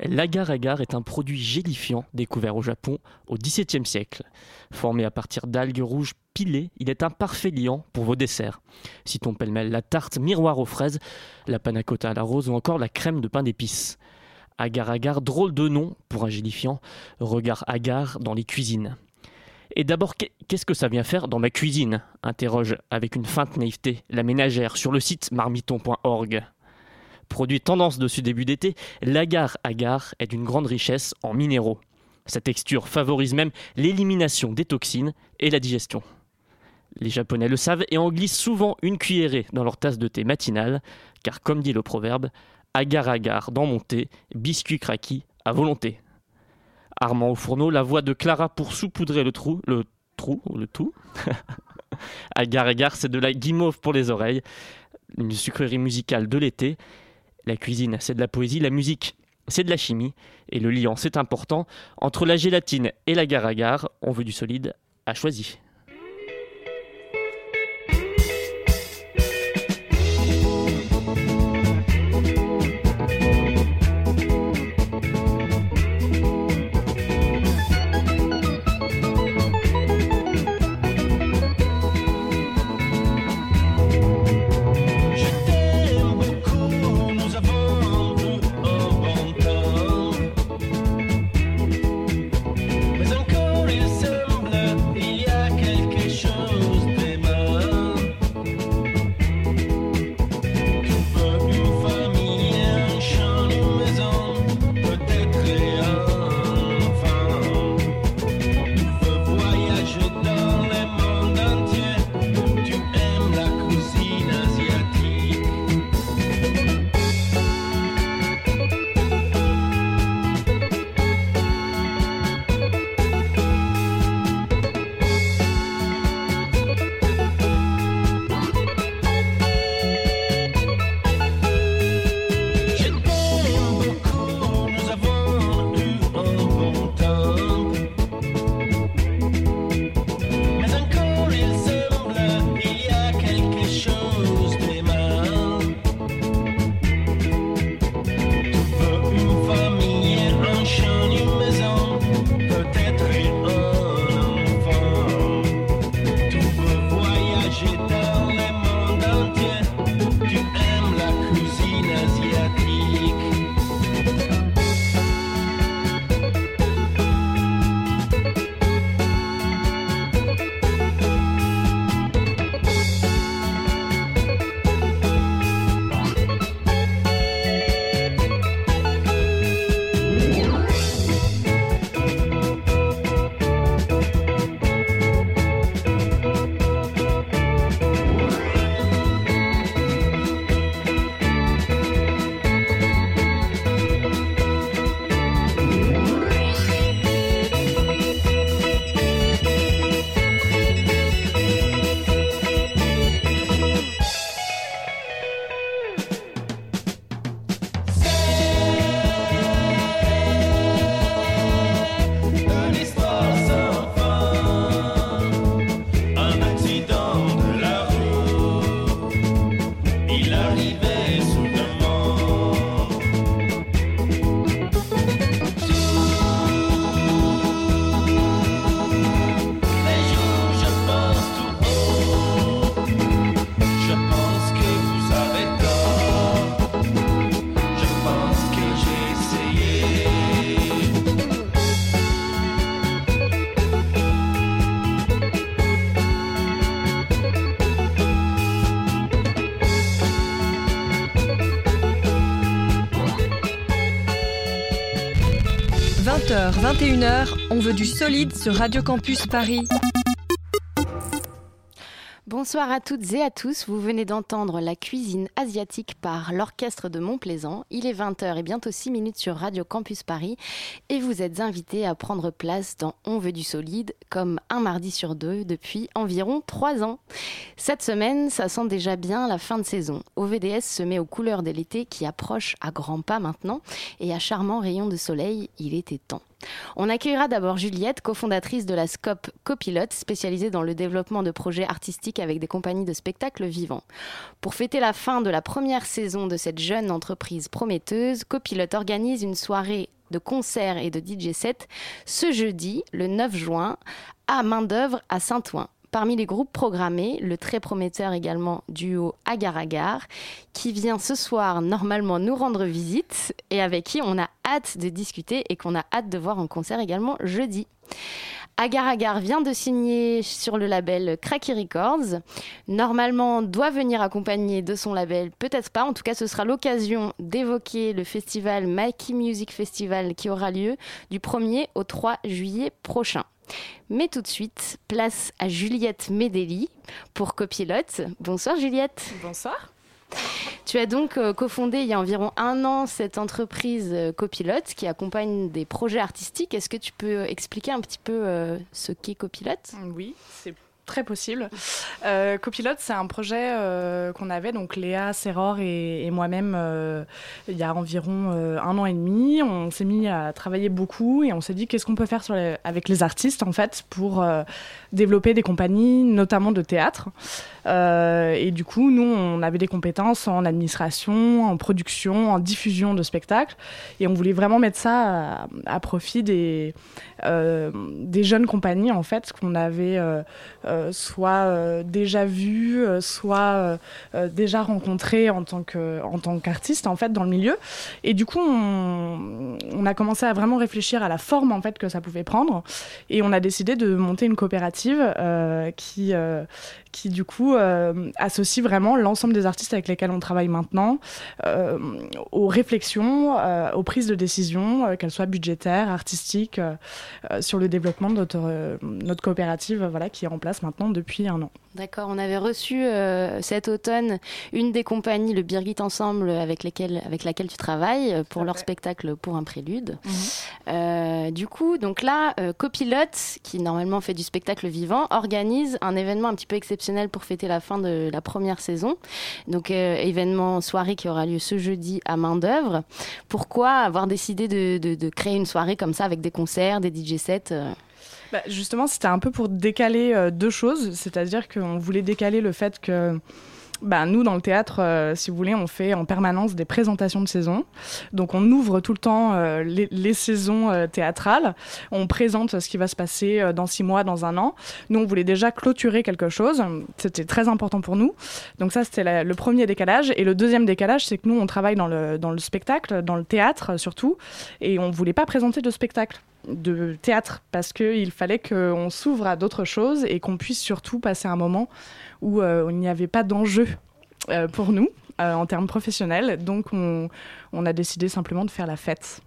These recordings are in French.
L'agar-agar est un produit gélifiant découvert au Japon au XVIIe siècle. Formé à partir d'algues rouges pilées, il est un parfait liant pour vos desserts. Citons pêle-mêle la tarte miroir aux fraises, la panna cotta à la rose ou encore la crème de pain d'épices. Agar-agar, drôle de nom pour un gélifiant, regard agar dans les cuisines. Et d'abord, qu'est-ce que ça vient faire dans ma cuisine? Interroge avec une feinte naïveté la ménagère sur le site marmiton.org. Produit tendance de ce début d'été, l'agar-agar est d'une grande richesse en minéraux. Sa texture favorise même l'élimination des toxines et la digestion. Les Japonais le savent et en glissent souvent une cuillerée dans leur tasse de thé matinale, car comme dit le proverbe, agar-agar dans mon thé, biscuit craquis à volonté. Armand au fourneau, la voix de Clara pour saupoudrer le trou, le trou, le tout. agar-agar, c'est de la guimauve pour les oreilles, une sucrerie musicale de l'été. La cuisine, c'est de la poésie, la musique, c'est de la chimie, et le liant, c'est important. Entre la gélatine et l'agar-agar, on veut du solide, à choisir. 21h, on veut du solide sur Radio Campus Paris. Bonsoir à toutes et à tous. Vous venez d'entendre la cuisine asiatique par l'orchestre de Montplaisant. Il est 20h et bientôt 6 minutes sur Radio Campus Paris et vous êtes invités à prendre place dans On veut du solide comme un mardi sur deux depuis environ 3 ans. Cette semaine, ça sent déjà bien la fin de saison. OVDS se met aux couleurs de l'été qui approche à grands pas maintenant et à charmant rayon de soleil, il était temps. On accueillera d'abord Juliette, cofondatrice de la SCOP Copilote, spécialisée dans le développement de projets artistiques avec des compagnies de spectacles vivants. Pour fêter la fin de la première saison de cette jeune entreprise prometteuse, Copilote organise une soirée de concerts et de DJ set ce jeudi, le 9 juin, à main-d'œuvre à Saint-Ouen. Parmi les groupes programmés, le très prometteur également duo Agar Agar, qui vient ce soir normalement nous rendre visite et avec qui on a hâte de discuter et qu'on a hâte de voir en concert également jeudi. Agar Agar vient de signer sur le label Cracky Records. Normalement, doit venir accompagné de son label, peut-être pas. En tout cas, ce sera l'occasion d'évoquer le festival Mikey Music Festival qui aura lieu du 1er au 3 juillet prochain. Mais tout de suite, place à Juliette Medeli pour Copilote. Bonsoir Juliette. Bonsoir. Tu as donc euh, cofondé il y a environ un an cette entreprise euh, Copilote qui accompagne des projets artistiques. Est-ce que tu peux expliquer un petit peu euh, ce qu'est Copilote? Oui, c'est très possible. Copilote, c'est un projet qu'on avait, donc Léa Serror et, moi-même, il y a environ un an et demi. On s'est mis à travailler beaucoup et on s'est dit qu'est-ce qu'on peut faire avec les artistes, en fait, pour développer des compagnies, notamment de théâtre. Euh, et du coup, nous, on avait des compétences en administration, en production, en diffusion de spectacles. Et on voulait vraiment mettre ça à, profit des, euh, des jeunes compagnies, en fait, qu'on avait euh, soit déjà vues, soit déjà rencontrées en tant que- en fait, dans le milieu. Et du coup, on, a commencé à vraiment réfléchir à la forme, en fait, que ça pouvait prendre. Et on a décidé de monter une coopérative qui, qui, du coup, euh, associe vraiment l'ensemble des artistes avec lesquels on travaille maintenant euh, aux réflexions, euh, aux prises de décision, qu'elles soient budgétaires, artistiques, sur le développement de notre, notre coopérative voilà, qui est en place maintenant depuis un an. D'accord, on avait reçu euh, cet automne une des compagnies, le Birgit Ensemble, avec, lesquelles, avec laquelle tu travailles, pour leur spectacle Pour un prélude. Euh, du coup, donc là, euh, Copilote, qui normalement fait du spectacle vivant, organise un événement un petit peu exceptionnel pour fêter la fin de la première saison. Donc, euh, événement soirée qui aura lieu ce jeudi à main d'œuvre. Pourquoi avoir décidé de, créer une soirée comme ça avec des concerts, des DJ sets euh? Bah, justement, c'était un peu pour décaler euh, deux choses, c'est-à-dire qu'on voulait décaler le fait que bah, nous, dans le théâtre, euh, si vous voulez, on fait en permanence des présentations de saison. Donc, on ouvre tout le temps euh, les, saisons euh, théâtrales. On présente ce qui va se passer dans six mois, dans un an. Nous, on voulait déjà clôturer quelque chose. C'était très important pour nous. Donc, ça, c'était le premier décalage. Et le deuxième décalage, c'est que nous, on travaille dans le, dans le spectacle, dans le théâtre surtout. Et on voulait pas présenter de spectacle de théâtre parce qu'il fallait qu'on s'ouvre à d'autres choses et qu'on puisse surtout passer un moment où euh, il n'y avait pas d'enjeu euh, pour nous euh, en termes professionnels. Donc on, on a décidé simplement de faire la fête.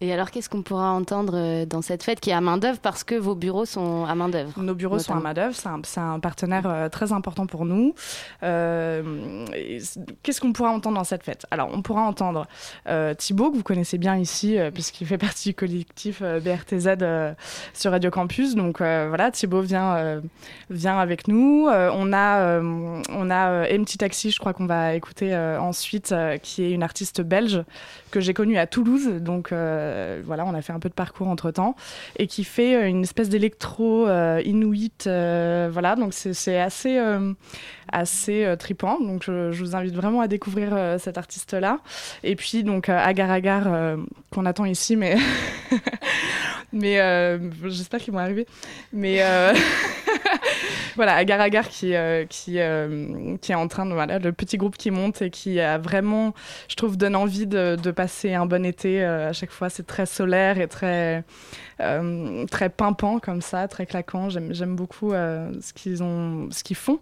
Et alors, qu'est-ce qu'on pourra entendre dans cette fête qui est à main d'œuvre parce que vos bureaux sont à main d'œuvre Nos bureaux sont à main d'œuvre, c'est un, partenaire très important pour nous. Euh, Qu'est-ce qu'on pourra entendre dans cette fête? Alors, on pourra entendre euh, Thibaut, que vous connaissez bien ici, euh, puisqu'il fait partie du collectif euh, BRTZ euh, sur Radio Campus. Donc voilà, Thibaut vient, vient avec nous. On a, on a MT Taxi, je crois qu'on va écouter ensuite, qui est une artiste belge que j'ai connue à Toulouse. Donc euh, voilà, on a fait un peu de parcours entre temps et qui fait euh, une espèce d'électro euh, inuit. voilà, donc c'est assez, assez tripant. Donc je, je vous invite vraiment à découvrir cet artiste-là. Et puis donc Agar Agar qu'on attend ici, mais mais j'espère qu'ils vont arriver. Mais voilà, Agar Agar qui euh, qui euh, qui est en train de voilà le petit groupe qui monte et qui a vraiment, je trouve, donne envie de, de passer un bon été. euh, à chaque fois, c'est très solaire et très euh, très pimpant comme ça, très claquant. J'aime beaucoup euh, ce qu'ils ont, ce qu'ils font.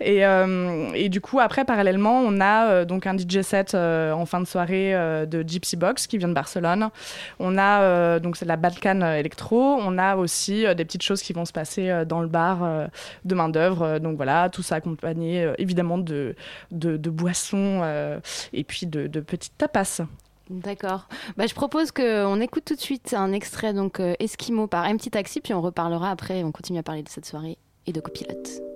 Et, euh, du coup, après, parallèlement, on a donc un DJ set en fin de soirée de Gypsy Box qui vient de Barcelone. On a donc c'est la Balkan Electro. On a aussi des petites choses qui vont se passer dans le bar de de main-d'œuvre. donc voilà, tout ça accompagné évidemment de, de, boissons et puis de petites tapas. D'accord. Bah, je propose qu'on écoute tout de suite un extrait donc Esquimau par M Petit Taxi, puis on reparlera après, on continue à parler de cette soirée et de copilote.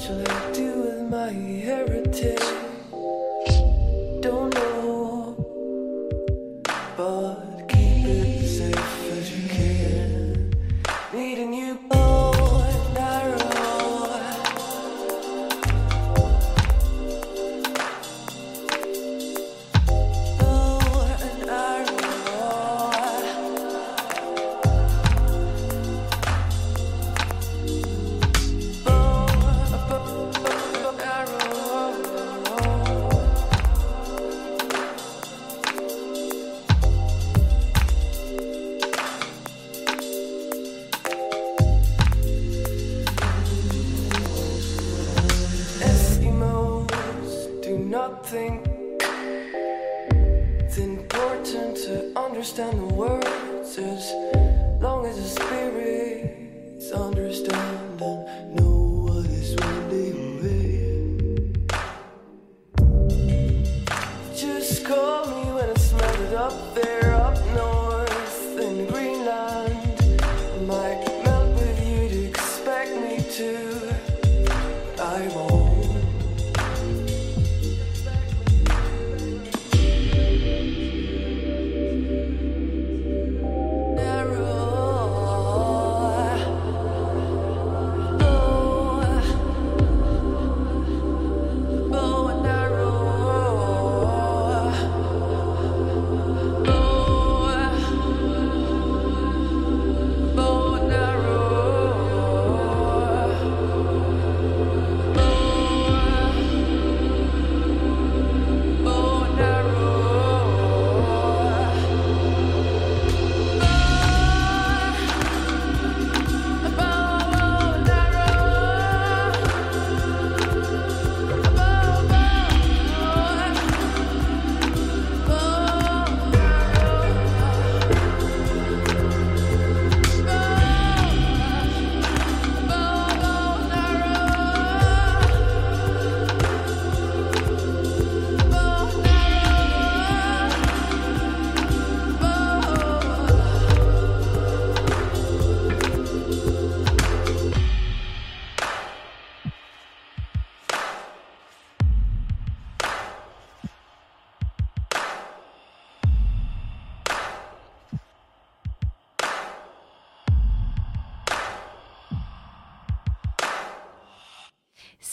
shall I do with my heritage?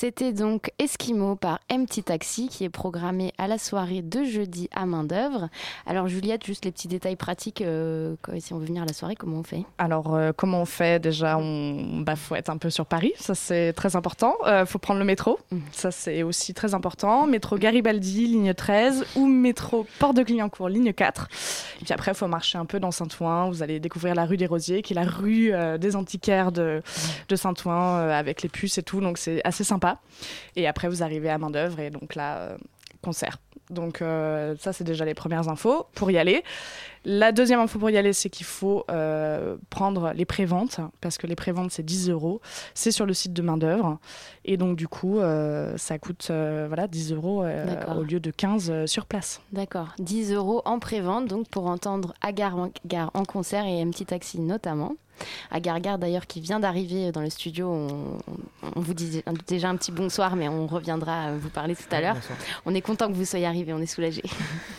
C'était donc Esquimau par Empty Taxi qui est programmé à la soirée de jeudi à main d'œuvre. Alors Juliette, juste les petits détails pratiques, euh, si on veut venir à la soirée, comment on fait? Alors euh, comment on fait? Déjà, on bah, faut être un peu sur Paris, ça c'est très important. Il euh, faut prendre le métro, mmh. ça c'est aussi très important. Métro Garibaldi, ligne 13 ou métro Port de Clignancourt, ligne 4. Et puis après, il faut marcher un peu dans Saint-Ouen. Vous allez découvrir la rue des Rosiers, qui est la rue des antiquaires de, de Saint-Ouen avec les puces et tout. Donc c'est assez sympa. Et après, vous arrivez à main d'œuvre et donc là, euh, concert. Donc euh, ça, c'est déjà les premières infos pour y aller. La deuxième info pour y aller, c'est qu'il faut euh, prendre les préventes, parce que les préventes, c'est 10 euros. C'est sur le site de main-d'œuvre. Et donc, du coup, euh, ça coûte voilà, 10 euros au lieu de 15 sur place. D'accord. 10 euros en prévente, donc pour entendre Agar en concert et MC Taxi notamment. Agar Gar d'ailleurs qui vient d'arriver dans le studio. On, vous dit déjà un petit bonsoir, mais on reviendra vous parler tout à l'heure. On est content que vous soyez arrivé, on est soulagé.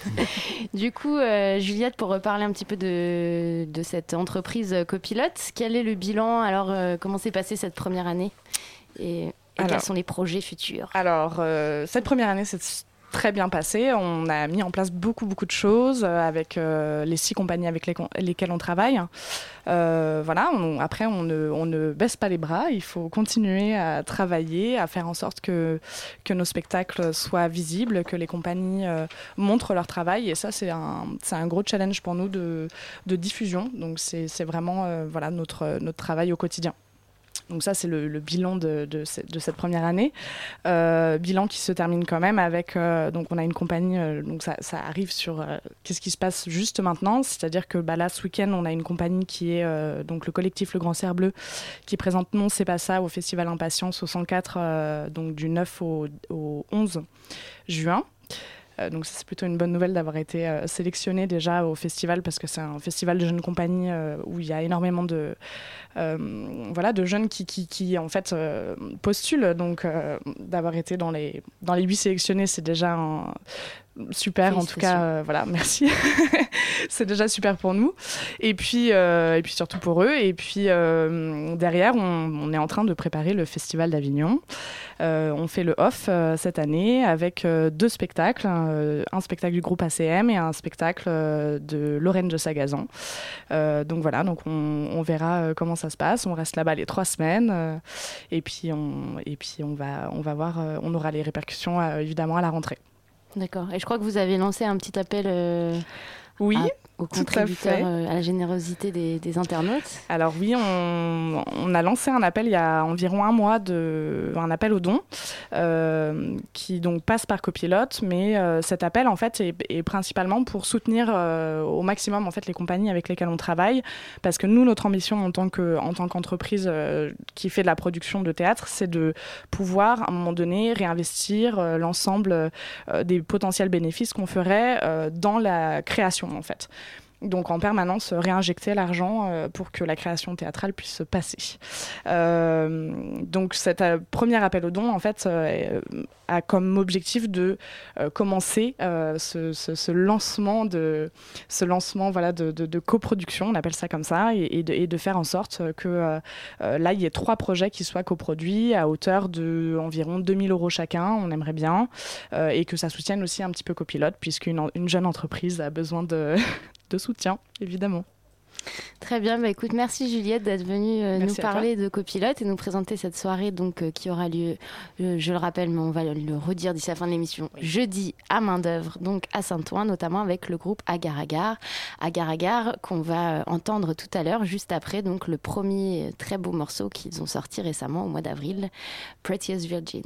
du coup, euh, Juliette, pour reparler un petit peu de, de, cette entreprise copilote, quel est le bilan Alors, euh, comment s'est passée cette première année et, quels sont les projets futurs? Alors, euh, cette première année, c'est très bien passé. On a mis en place beaucoup, beaucoup de choses euh, avec euh, les six compagnies avec lesquelles on travaille. Euh, voilà, après, on ne, baisse pas les bras. Il faut continuer à travailler, à faire en sorte que, nos spectacles soient visibles, que les compagnies montrent leur travail. Et ça, c'est un, gros challenge pour nous de, diffusion. Donc, c'est vraiment notre travail au quotidien. Donc ça, c'est le, bilan de, cette première année. Euh, bilan qui se termine quand même avec, euh, donc on a une compagnie, euh, donc ça, arrive sur qu'est-ce qui se passe juste maintenant, c'est-à-dire que bah, là, ce week-end, on a une compagnie qui est donc le collectif Le Grand Cerf Bleu, qui présente Non, c'est pas ça au Festival Impatience au 104, donc du 9 au, au 11 juin. Euh, donc c'est plutôt une bonne nouvelle d'avoir été euh, sélectionné déjà au festival parce que c'est un festival de jeunes compagnies euh, où il y a énormément de, voilà, de jeunes qui, qui, qui en fait postulent. Donc d'avoir été dans les, dans les 8 sélectionnés, c'est déjà un, super en tout cas euh, voilà merci. C'est déjà super pour nous. Et puis euh, et puis surtout pour eux. Et puis euh, derrière on, est en train de préparer le festival d'Avignon. On fait le off cette année avec deux spectacles un spectacle du groupe ACM et un spectacle de Lorraine de Sagazan. Donc voilà donc on, on, verra comment ça se passe. On reste là-bas les trois semaines et puis on et puis on va on va voir on aura les répercussions évidemment à la rentrée D'accord. Et je crois que vous avez lancé un petit appel euh, oui, aux contributeurs, à, euh, à, la générosité des, internautes Alors oui, on, a lancé un appel il y a environ un mois, de, un appel aux dons, euh, qui donc passe par copilote, mais euh, cet appel en fait est, principalement pour soutenir au maximum en fait les compagnies avec lesquelles on travaille, parce que nous notre ambition en tant que en tant qu'entreprise qui fait de la production de théâtre, c'est de pouvoir à un moment donné réinvestir l'ensemble des potentiels bénéfices qu'on ferait dans la création en fait. Donc en permanence réinjecter l'argent euh, pour que la création théâtrale puisse se passer. Euh, donc cet euh, premier appel aux dons en fait a comme objectif de commencer ce, lancement de ce lancement voilà de, coproduction, on appelle ça comme ça, et, de, faire en sorte que là il y ait trois projets qui soient coproduits à hauteur de environ 2000 euros chacun, on aimerait bien, et que ça soutienne aussi un petit peu copilote puisqu'une une jeune entreprise a besoin de de soutien, évidemment. Très bien, bah écoute, merci Juliette d'être venue euh, nous parler de copilote et nous présenter cette soirée donc euh, qui aura lieu, euh, je le rappelle, mais on va le redire d'ici la fin de l'émission, jeudi à main d'œuvre, donc à Saint-Ouen, notamment avec le groupe Agar Agar, Agar Agar qu'on va entendre tout à l'heure, juste après donc le premier très beau morceau qu'ils ont sorti récemment au mois d'avril, Prettiest Virgin.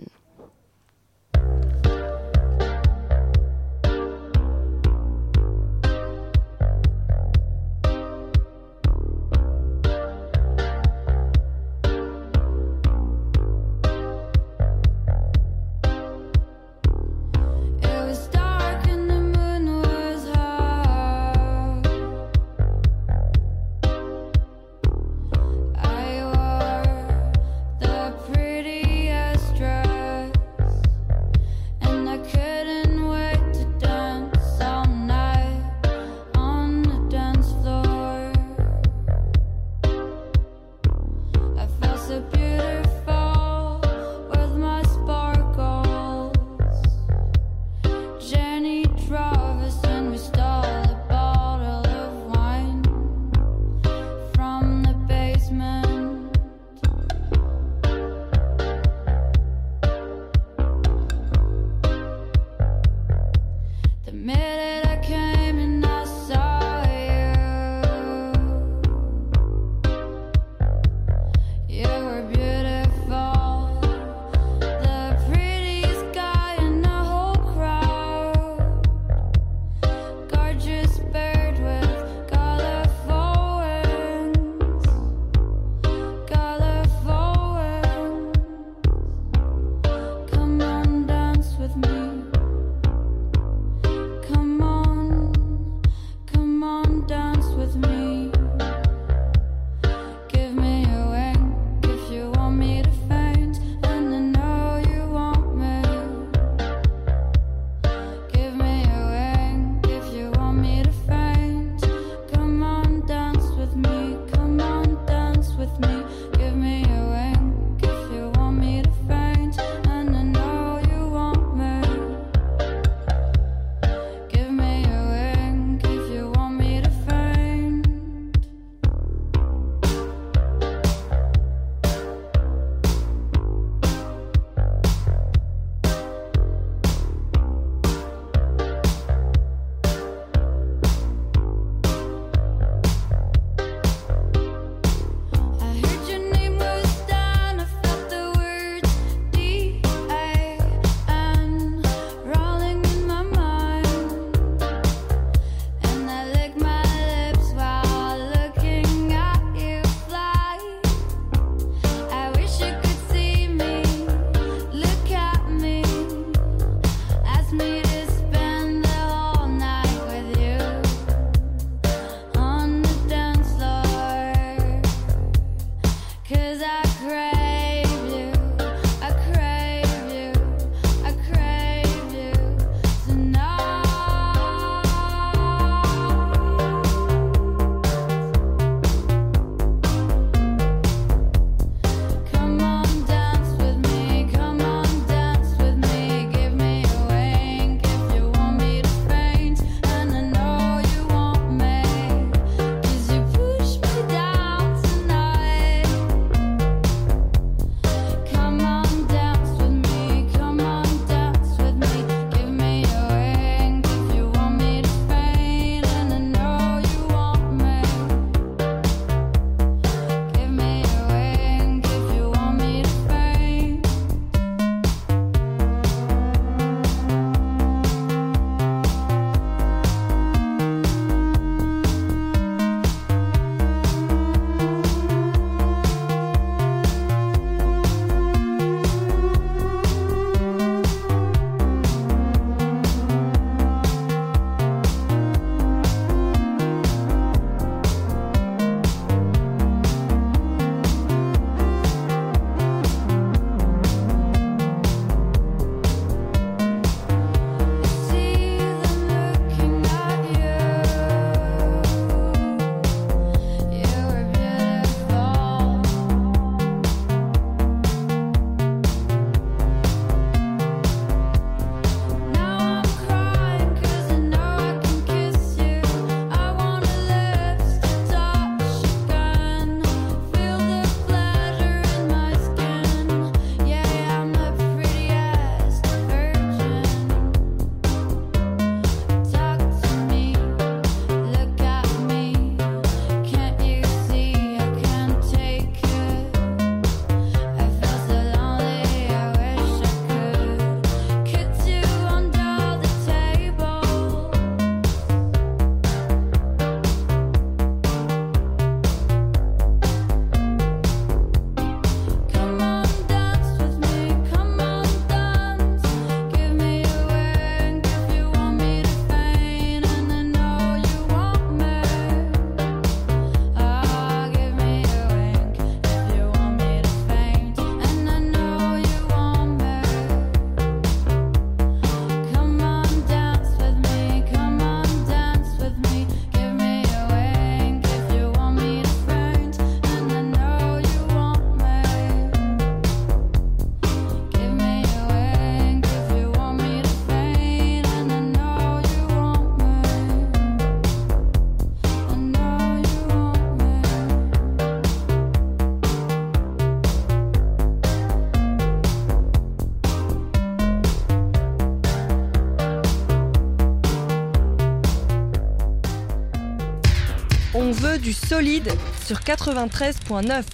Solide sur 93.9.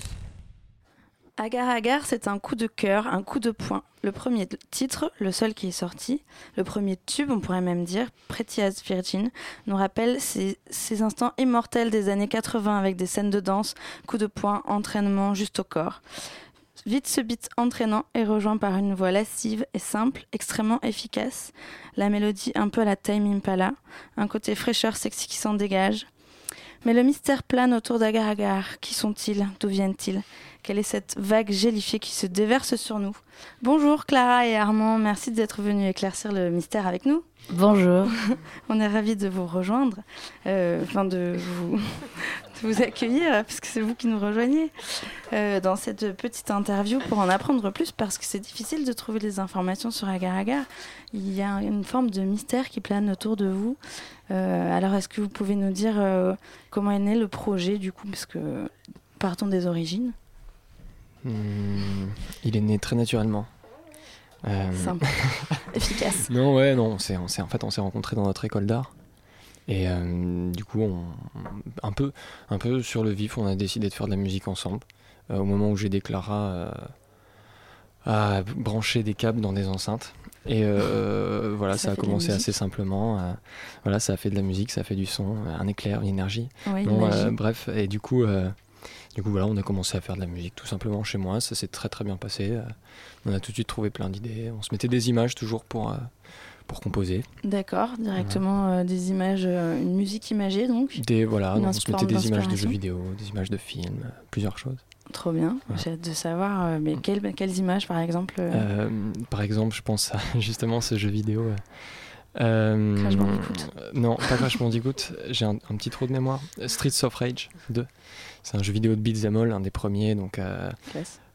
Agar Agar, c'est un coup de cœur, un coup de poing. Le premier titre, le seul qui est sorti, le premier tube, on pourrait même dire, Pretty as Virgin, nous rappelle ces, ces instants immortels des années 80 avec des scènes de danse, coup de poing, entraînement juste au corps. Vite ce beat entraînant est rejoint par une voix lascive et simple, extrêmement efficace. La mélodie un peu à la Time Impala, un côté fraîcheur sexy qui s'en dégage. Mais le mystère plane autour d'Agar Agar. Qui sont-ils? D'où viennent-ils? Quelle est cette vague gélifiée qui se déverse sur nous Bonjour Clara et Armand, merci d'être venus éclaircir le mystère avec nous. Bonjour. On est ravis de vous rejoindre, euh, enfin de vous, de vous accueillir, parce que c'est vous qui nous rejoignez euh, dans cette petite interview pour en apprendre plus, parce que c'est difficile de trouver des informations sur Agar Agar. Il y a une forme de mystère qui plane autour de vous. Euh, alors, est-ce que vous pouvez nous dire comment est né le projet, du coup, parce que partons des origines? Hmm, il est né très naturellement. Euh, Simple, efficace. Non, ouais, non, on s'est, en fait, on s'est rencontrés dans notre école d'art. Et euh, du coup, on, un, peu, un peu sur le vif, on a décidé de faire de la musique ensemble. Euh, au moment où j'ai des Clara euh, à brancher des câbles dans des enceintes. Et euh, voilà, Ça ça, a commencé assez simplement. euh, voilà, ça a fait de la musique, ça a fait du son, un éclair, une énergie. Une magie. euh, bref, et du coup, du coup, voilà, on a commencé à faire de la musique tout simplement chez moi. Ça s'est très très bien passé. euh, on a tout de suite trouvé plein d'idées. On se mettait des images toujours pour, euh, pour composer. D'accord, directement euh, des images, euh, une musique imagée donc. Des, voilà, donc on se mettait des images de jeux vidéo, des images de films, euh, plusieurs choses. Trop bien. Ouais. J'ai hâte de savoir, mais quelles, quelles images par exemple par exemple, je pense à justement ce jeu vidéo. Euh, Crash Bandicoot. Non, pas Crash Bandicoot, j'ai un, un petit trou de mémoire. Streets of Rage 2. C'est un jeu vidéo de beat'em all, un des premiers. Donc, euh,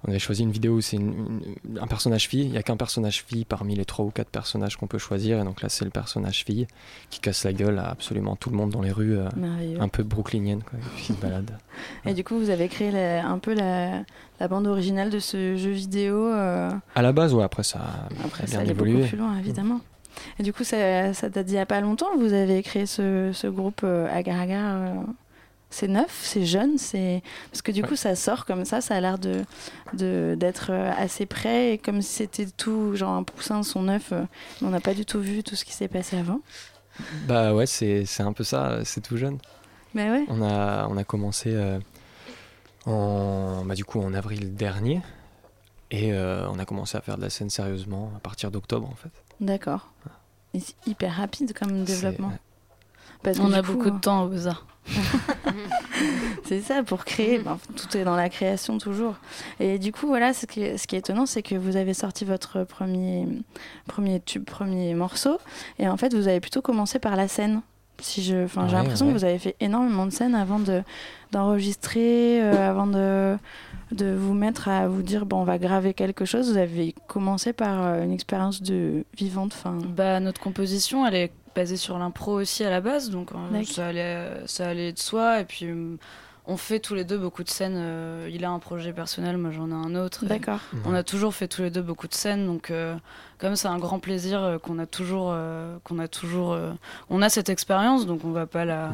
on avait choisi une vidéo où c'est un personnage fille. Il n'y a qu'un personnage fille parmi les trois ou quatre personnages qu'on peut choisir. Et donc là, c'est le personnage fille qui casse la gueule à absolument tout le monde dans les rues. euh, un peu brooklynienne, quoi, qui se balade. Et du coup, vous avez créé la- un peu la, la bande originale de ce jeu vidéo. euh, À la base, ouais, après ça a Après, ça bien allait évolué. beaucoup plus loin, évidemment. Et du coup, ça, ça date d'il n'y a pas longtemps. Vous avez créé ce, ce groupe euh, Agar Agar. euh, c'est neuf, c'est jeune, c'est parce que du coup, ça sort comme ça. Ça a l'air de d'être euh, assez près, et comme si c'était tout genre un poussin son neuf. mais on n'a pas du tout vu tout ce qui s'est passé avant. Bah ouais, c'est c'est un peu ça, c'est tout jeune. Mais ouais. On a, on a commencé euh, en, bah, du coup, en avril dernier. Et euh, on a commencé à faire de la scène sérieusement à partir d'octobre en fait. D'accord. Et c'est hyper rapide comme développement. Parce On a coup, beaucoup de euh, temps au Beaux-Arts. C'est ça, pour créer, ben, tout est dans la création toujours. Et du coup, voilà, ce qui est, ce qui est étonnant, c'est que vous avez sorti votre premier, premier tube, premier morceau, et en fait, vous avez plutôt commencé par la scène. Si je, enfin, j'ai l'impression ouais. que vous avez fait énormément de scènes avant de d'enregistrer, euh, avant de de vous mettre à vous dire bon, on va graver quelque chose. Vous avez commencé par euh, une expérience de vivante, enfin. Bah, notre composition, elle est basée sur l'impro aussi à la base, donc euh, ça, allait, ça allait de soi. Et puis, euh, on fait tous les deux beaucoup de scènes. euh, il a un projet personnel, moi j'en ai un autre. D'accord. On a toujours fait tous les deux beaucoup de scènes, donc euh, comme c'est un grand plaisir euh, qu'on a toujours, euh, qu'on a toujours, euh, on a cette expérience, donc on va pas la.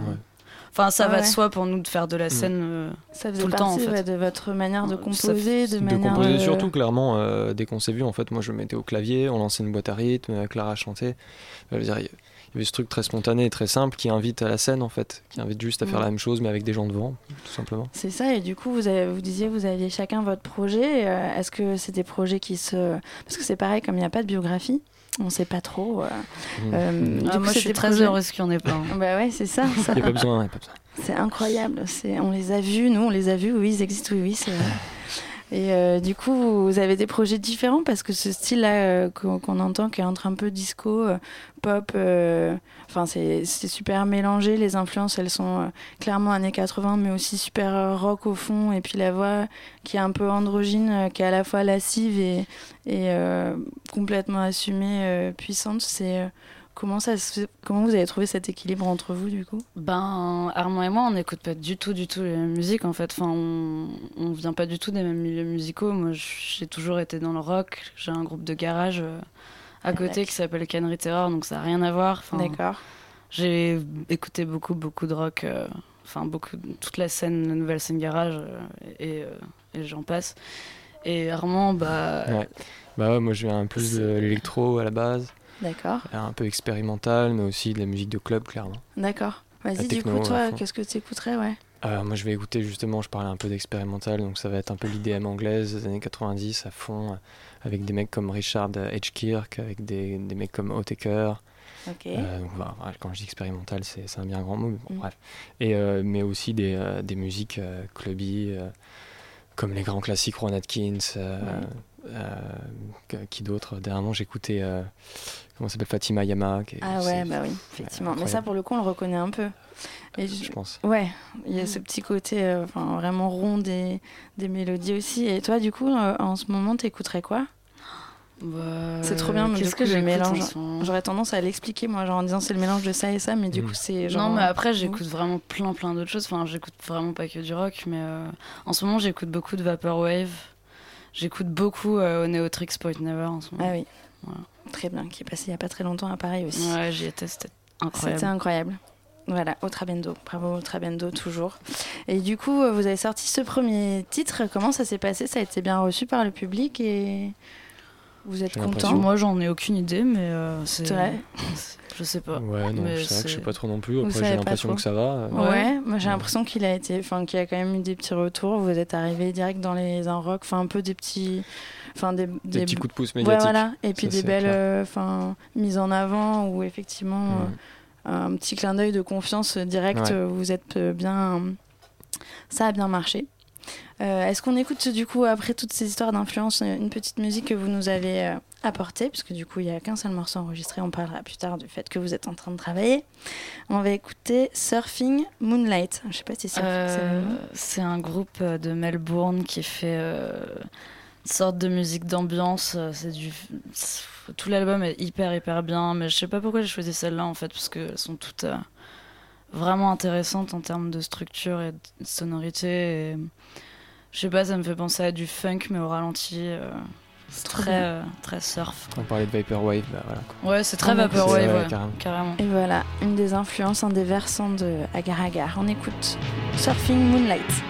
Enfin, ça Ah va ouais. de soi pour nous de faire de la scène euh, Ça faisait tout le temps en partie fait. ouais, de votre manière de composer, de De manière composer de- surtout, clairement, euh, dès qu'on s'est vu, en fait, moi je me mettais au clavier, on lançait une boîte à rythme, euh, Clara chantait. Je veux dire, Il y avait ce truc très spontané et très simple qui invite à la scène, en fait, qui invite juste à faire Ouais. la même chose, mais avec des gens devant, tout simplement. C'est ça, et du coup, vous, avez, vous disiez, vous aviez chacun votre projet. euh, Est-ce que c'est des projets qui se. Parce que c'est pareil, comme il n'y a pas de biographie, on ne sait pas trop. euh, Mmh. euh, du Ah, coup, moi, je c'est suis très heureuse qu'il n'y en ait pas. hein. Bah ouais, c'est ça. ça. Il n'y a pas besoin, il y a pas besoin. C'est incroyable. C'est, on les a vus, nous, on les a vus. Oui, ils existent, oui, oui, c'est vrai. Et euh, du coup, vous avez des projets différents parce que ce style-là euh, qu'on, entend, qui est entre un peu disco, euh, pop, enfin, c'est, super mélangé. Les influences, elles sont clairement années 80, mais aussi super rock au fond. Et puis la voix qui est un peu androgyne, qui est à la fois lascive et, complètement assumée, puissante. C'est. Euh, Comment, ça se comment vous avez trouvé cet équilibre entre vous du coup? Ben, Armand et moi, on n'écoute pas du tout, du tout les mêmes musiques. En fait, enfin, on, on vient pas du tout des mêmes milieux musicaux. Moi, j'ai toujours été dans le rock. J'ai un groupe de garage euh, à côté qui s'appelle Cannery Terror, donc ça n'a rien à voir. Enfin, D'accord. J'ai écouté beaucoup, beaucoup de rock. euh, enfin beaucoup, toute la scène, la nouvelle scène garage et, et j'en passe. Et Armand, bah. Ouais. Bah ouais, moi je viens un peu de l'électro à la base. D'accord. Un peu expérimental, mais aussi de la musique de club, clairement. D'accord. Vas-y, du coup, toi, qu'est-ce que tu écouterais, ouais euh, moi, je vais écouter justement, je parlais un peu d'expérimental, donc ça va être un peu l'IDM anglaise des années 90 à fond, avec des mecs comme Richard H. Kirk, avec des, des mecs comme Otaker. Euh, donc, voilà, quand je dis expérimental, c'est un bien grand mot, mais bon, mm. bref. Et, euh, mais aussi des, euh, des musiques clubby, comme les grands classiques Ron Atkins, qui d'autres Dernièrement, j'écoutais, comment s'appelle, Fatima Yama. ah ouais, bah oui, effectivement. Mais ça, pour le coup, on le reconnaît un peu. Et je, pense. Ouais, il y a ce petit côté enfin vraiment rond des, des mélodies aussi. Et toi, du coup, en ce moment, t'écouterais quoi? Bah, c'est trop bien, mais du coup, je mélange. J'aurais tendance à l'expliquer, moi, genre en disant c'est le mélange de ça et ça, mais du mm. coup, c'est genre. Non, mais après, j'écoute vraiment plein, plein d'autres choses. Enfin, j'écoute vraiment pas que du rock, mais euh, en ce moment, j'écoute beaucoup de Vaporwave. J'écoute beaucoup euh, Neotrix Point Never en ce moment. Ah oui. Très bien, qui est passé il y a pas très longtemps à Paris aussi. Ouais, j'y étais, c'était incroyable. C'était incroyable. Voilà, au Trabendo. Bravo au Trabendo, toujours. Et du coup, euh, vous avez sorti ce premier titre. Comment ça s'est passé? Ça a été bien reçu par le public et. Vous êtes content Moi, j'en ai aucune idée, mais euh, c'est. vrai Je sais pas. Ouais, non, c'est vrai que je sais pas trop non plus. Après, j'ai l'impression que ça va. Euh. Ouais, moi j'ai l'impression qu'il a été, enfin, qu'il y a quand même eu des petits retours. Vous êtes arrivé direct dans les un rock, enfin un peu des petits, enfin des, des, petits coups de pouce médiatiques. Ouais, voilà. Et puis des belles, euh, enfin, mises en avant où effectivement mm. un petit clin d'œil de confiance direct. Vous êtes bien, ça a bien marché. Euh, est-ce qu'on écoute du coup, après toutes ces histoires d'influence, une petite musique que vous nous avez euh, apportée? Puisque du coup, il n'y a qu'un seul morceau enregistré, on parlera plus tard du fait que vous êtes en train de travailler. On va écouter Surfing Moonlight. Je sais pas si c'est euh, C'est un groupe de Melbourne qui fait une sorte de musique d'ambiance. C'est du. Tout l'album est hyper, hyper bien, mais je sais pas pourquoi j'ai choisi celle-là en fait, parce qu'elles sont toutes vraiment intéressantes en termes de structure et de sonorité. Je sais pas, ça me fait penser à du funk, mais au ralenti. Euh, c'est très, euh, très surf. On parlait de Vaporwave, bah voilà. Ouais, c'est très Vaporwave, carrément. Et voilà, une des influences, un des versants de Agar Agar. On écoute Surfing Moonlight.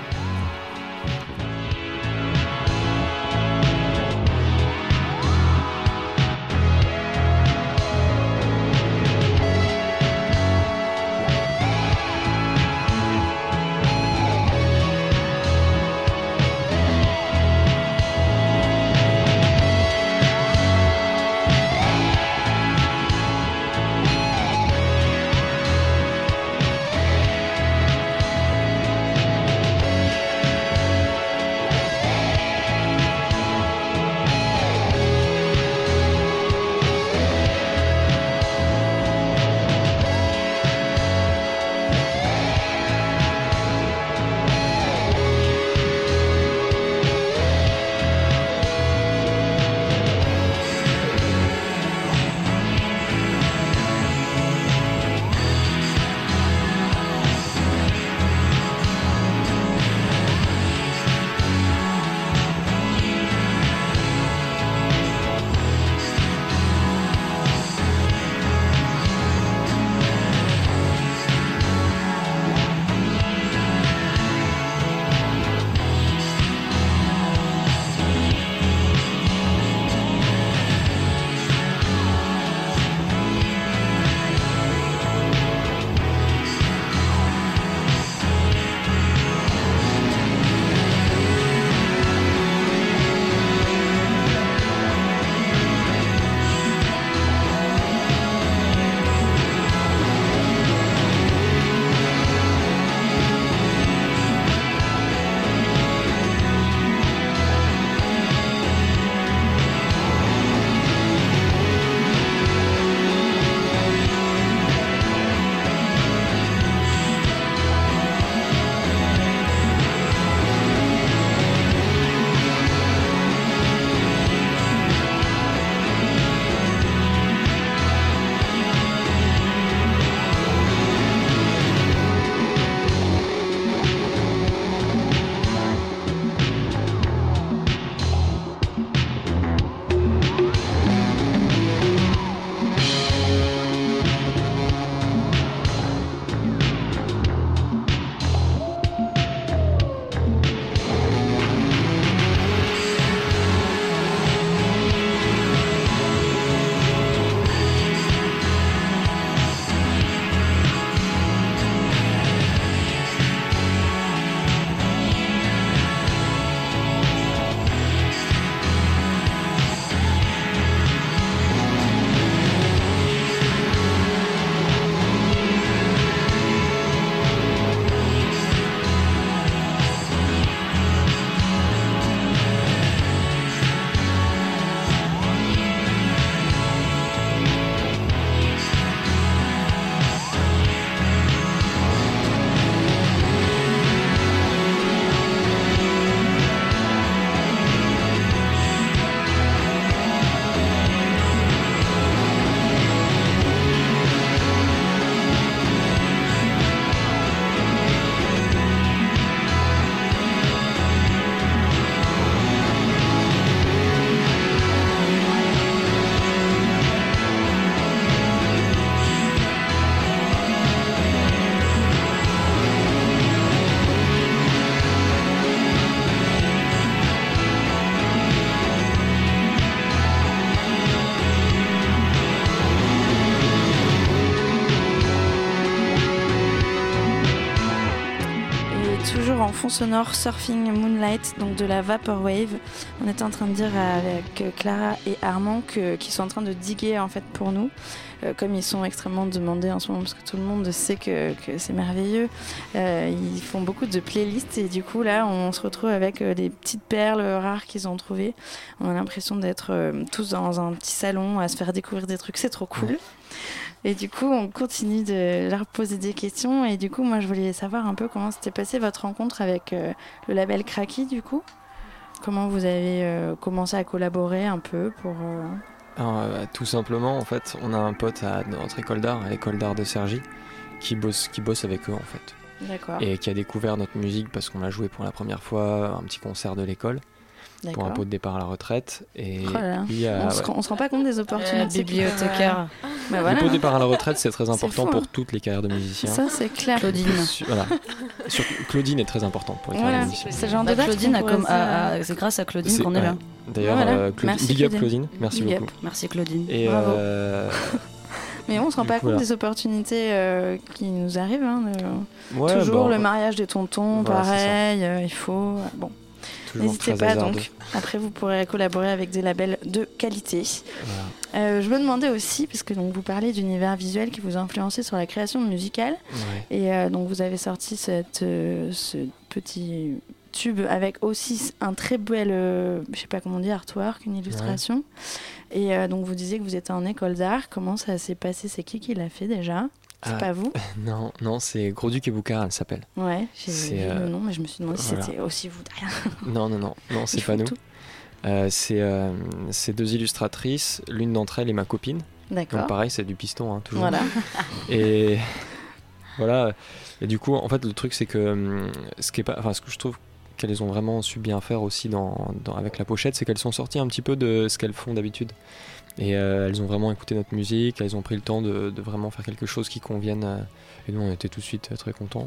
Sonore Surfing Moonlight, donc de la Vaporwave. On était en train de dire avec Clara et Armand qu'ils sont en train de diguer en fait pour nous. Euh, comme ils sont extrêmement demandés en ce moment, parce que tout le monde sait que, c'est merveilleux, euh, ils font beaucoup de playlists et du coup là on se retrouve avec euh, des petites perles rares qu'ils ont trouvées. On a l'impression d'être tous dans un petit salon à se faire découvrir des trucs, c'est trop cool. Et du coup, on continue de leur poser des questions. Et du coup, moi, je voulais savoir un peu comment s'était passée votre rencontre avec euh, le label Kraki, du coup. Comment vous avez euh, commencé à collaborer un peu pour. euh, Alors, euh, tout simplement, en fait, on a un pote à notre école d'art, à l'école d'art de Cergy, qui bosse, qui bosse avec eux, en fait. D'accord. Et qui a découvert notre musique parce qu'on a joué pour la première fois un petit concert de l'école pour un pot de départ à la retraite. Et Oh là là. lui a- on, se, ouais. rend- on se rend pas compte des opportunités. Euh, bibliothécaire. Bah Le voilà. pot de départ à la retraite, c'est très important fou, pour hein. toutes les carrières de musiciens. Ça, c'est clair. Claudine. Voilà. Surtout, Claudine est très importante pour les carrières Voilà, de musiciens. c'est le genre de Bah, date Claudine euh, c'est grâce à Claudine C'est- qu'on est là. D'ailleurs, Voilà. euh, big up Claudine. Merci Big up. beaucoup. Merci Claudine. Et Bravo. euh, Mais on se rend Du pas coup, compte des opportunités euh, qui nous arrivent. hein, de- Ouais, Toujours bah, le mariage des tontons, pareil, euh, il faut. Bon. N'hésitez pas hasardeux. donc. Après, vous pourrez collaborer avec des labels de qualité. Voilà. Euh, je me demandais aussi, parce que donc, vous parlez d'univers visuel qui vous a influencé sur la création musicale. Ouais. Et euh, donc, vous avez sorti cette, euh, ce petit tube avec aussi un très bel, je sais pas comment dire, artwork, une illustration. Et donc, vous disiez que vous étiez en école d'art. Comment ça s'est passé? C'est qui qui l'a fait déjà? C'est Ah, pas vous? Non, non, c'est Gros-Duc et Boucard, elle s'appelle. Ouais, j'ai C'est, vu euh, le nom, mais je me suis demandé voilà. si c'était aussi vous derrière. Non, non, non, non, c'est pas nous. Euh, c'est euh, c'est deux illustratrices, l'une d'entre elles est ma copine. D'accord. Donc pareil, c'est du piston, hein, toujours. Voilà. Et voilà. Et du coup, en fait, le truc, c'est que hum, ce qui est pas, enfin, ce que je trouve qu'elles ont vraiment su bien faire aussi dans, dans- avec la pochette, c'est qu'elles sont sorties un petit peu de ce qu'elles font d'habitude. Et euh, elles ont vraiment écouté notre musique, elles ont pris le temps de, de vraiment faire quelque chose qui convienne. et nous, on était tout de suite euh, très contents.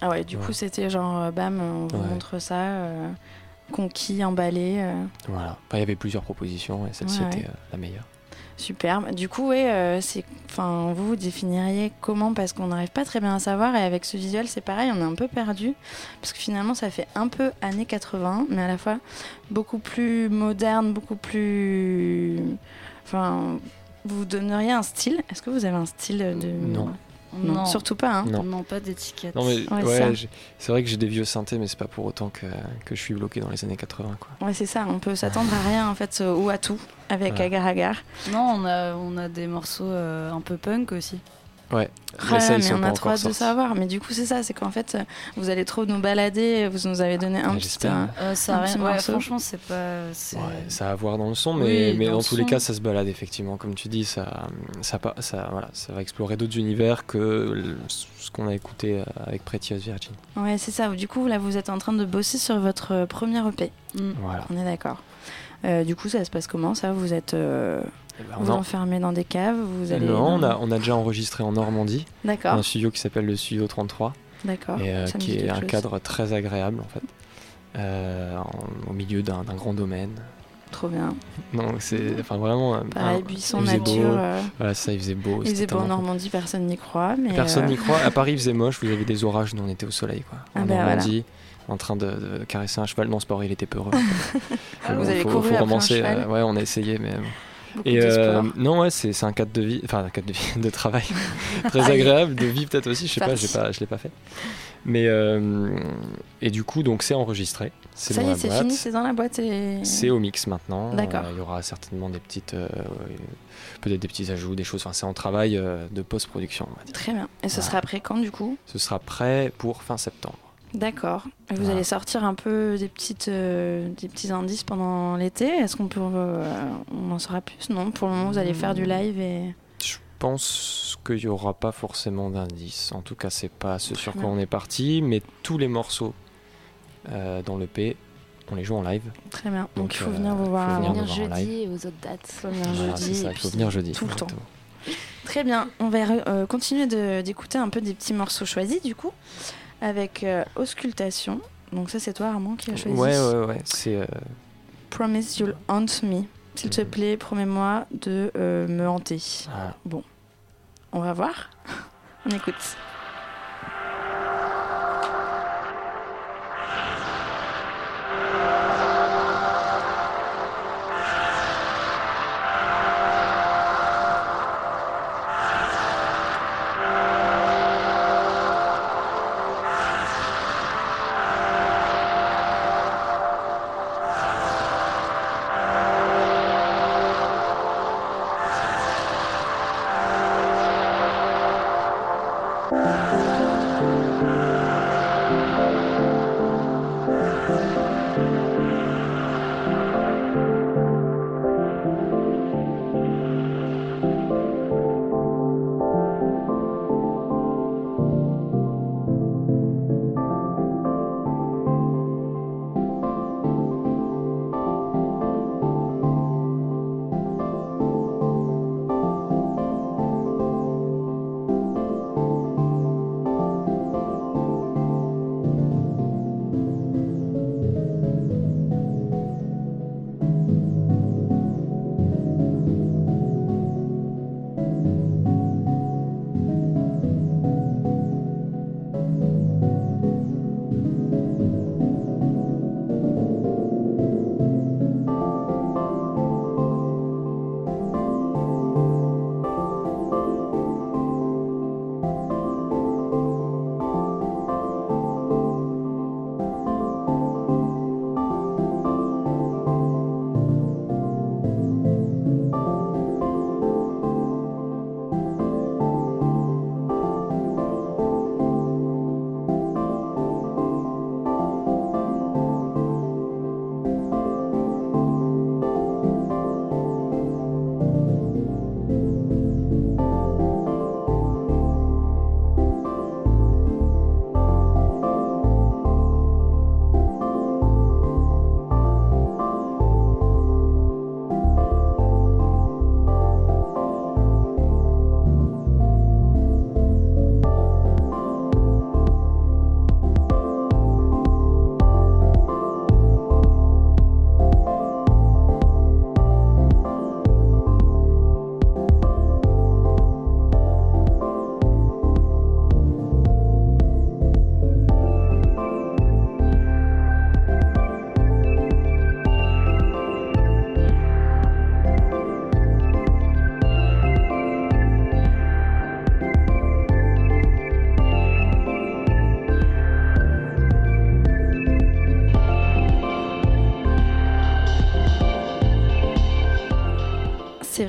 Ah ouais, du Ouais. coup, c'était genre, euh, bam, on vous Ouais. montre ça, euh, conquis, emballé. euh, Voilà. Enfin, il y avait plusieurs propositions et celle-ci Ouais, était la meilleure. Superbe. Du coup, ouais, c'est, enfin, vous vous définiriez comment? Parce qu'on n'arrive pas très bien à savoir. Et avec ce visuel, c'est pareil, on est un peu perdu. Parce que finalement, ça fait un peu années 80, mais à la fois beaucoup plus moderne, beaucoup plus. Enfin, vous vous donneriez un style? Est-ce que vous avez un style de. Non. Non, surtout pas. Hein? Non. Non, pas d'étiquette. Non, mais Ouais, ouais, c'est vrai que j'ai des vieux synthés, mais c'est pas pour autant que, que je suis bloqué dans les années 80. Quoi. Ouais, c'est ça. On peut s'attendre à rien en fait, ou à tout avec. Agar Agar. Non, on a, on a des morceaux euh, un peu punk aussi. Ouais. Ah, ça, mais on a trop hâte de savoir. Mais du coup, c'est ça, c'est qu'en fait, euh, vous allez trop nous balader. Vous nous avez donné un Ouais, petit, un, Euh, ça a un rien- petit ouais, morceau. franchement, c'est pas. Ouais, ça a à voir dans le son, mais, Oui, mais dans dans, le tous les cas, ça se balade effectivement. Comme tu dis, ça, ça, pa- ça, voilà, ça va explorer d'autres univers que ce qu'on a écouté euh, avec Precious Virgin. Ouais, c'est ça. Du coup, là, vous êtes en train de bosser sur votre premier EP. Mm. Voilà. On est d'accord. Euh, du coup, ça se passe comment ça? Vous êtes euh, ben, vous enfermé dans des caves Vous allez non, on a, on a déjà enregistré en Normandie. D'accord. Un studio qui s'appelle le Studio 33. D'accord. Et euh, qui est un chose. cadre très agréable en fait. Euh, en- au milieu d'un grand domaine. Trop bien. Donc c'est enfin vraiment. euh, Pareil, un- buisson, nature, beau. euh, Voilà, ça, il faisait beau. Il faisait beau en. Normandie, personne n'y croit. Mais Personne n'y croit. À Paris, il faisait moche. Vous avez des orages, nous on était au soleil quoi. Ah en ben Normandie, en train de, de caresser un cheval. Non, c'est pas vrai, il était peureux. Ah, vous avez faut, couru faut après un romancer. cheval euh, ouais, on a essayé, mais. Beaucoup Et euh, non, ouais, c'est un cadre de vie, enfin un cadre de vie, de travail très agréable, de vie peut-être aussi. Je sais pas, pas, je l'ai pas fait. Mais euh, et du coup, donc c'est enregistré. C'est Ça dans y est, la c'est fini, c'est dans la boîte. Et... C'est au mix maintenant. D'accord. Euh, Il y aura certainement des petites, peut-être des petits ajouts, des choses. Enfin, c'est en travail de post-production. Très bien. Et ce Voilà. sera après quand du coup? Ce sera prêt pour fin septembre. D'accord. Vous Voilà. allez sortir un peu des, petites, euh, des petits indices pendant l'été? Est-ce qu'on peut, euh, on en saura plus? Non. Pour le moment, vous allez faire du live et. Je pense qu'il n'y aura pas forcément d'indice. En tout cas, c'est pas ce sur quoi bien. on est parti, mais tous les morceaux euh, dans le P, on les joue en live. Très bien. Donc, il faut venir vous voir. faut venir en live. Jeudi et aux autres dates. Faut venir Voilà, jeudi. c'est ça, et il faut venir jeudi. Tout le temps. Très bien. On va euh, continuer de- d'écouter un peu des petits morceaux choisis du coup, avec euh, Auscultation. Donc ça, c'est toi Armand qui a choisi. Ouais, ouais, ouais. C'est euh, Promise you'll haunt me. S'il te plaît, promets-moi de euh, me hanter. voilà. Bon, on va voir. on écoute.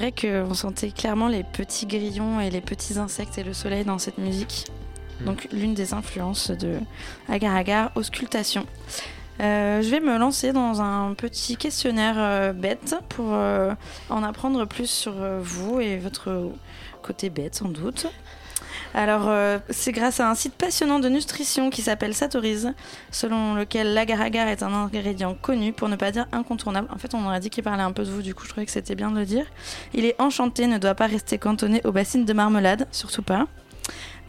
Vrai qu'on sentait clairement les petits grillons et les petits insectes et le soleil dans cette musique. Mm. Donc l'une des influences de Agar Agar, auscultation. Euh, je vais me lancer dans un petit questionnaire euh, bête pour euh, en apprendre plus sur vous et votre côté bête sans doute. Alors, euh, c'est grâce à un site passionnant de nutrition qui s'appelle Satoriz, selon lequel l'agar-agar est un ingrédient connu, pour ne pas dire incontournable. En fait, on aurait dit qu'il parlait un peu de vous, du coup, je trouvais que c'était bien de le dire. Il est enchanté, ne doit pas rester cantonné aux bassines de marmelade, surtout pas.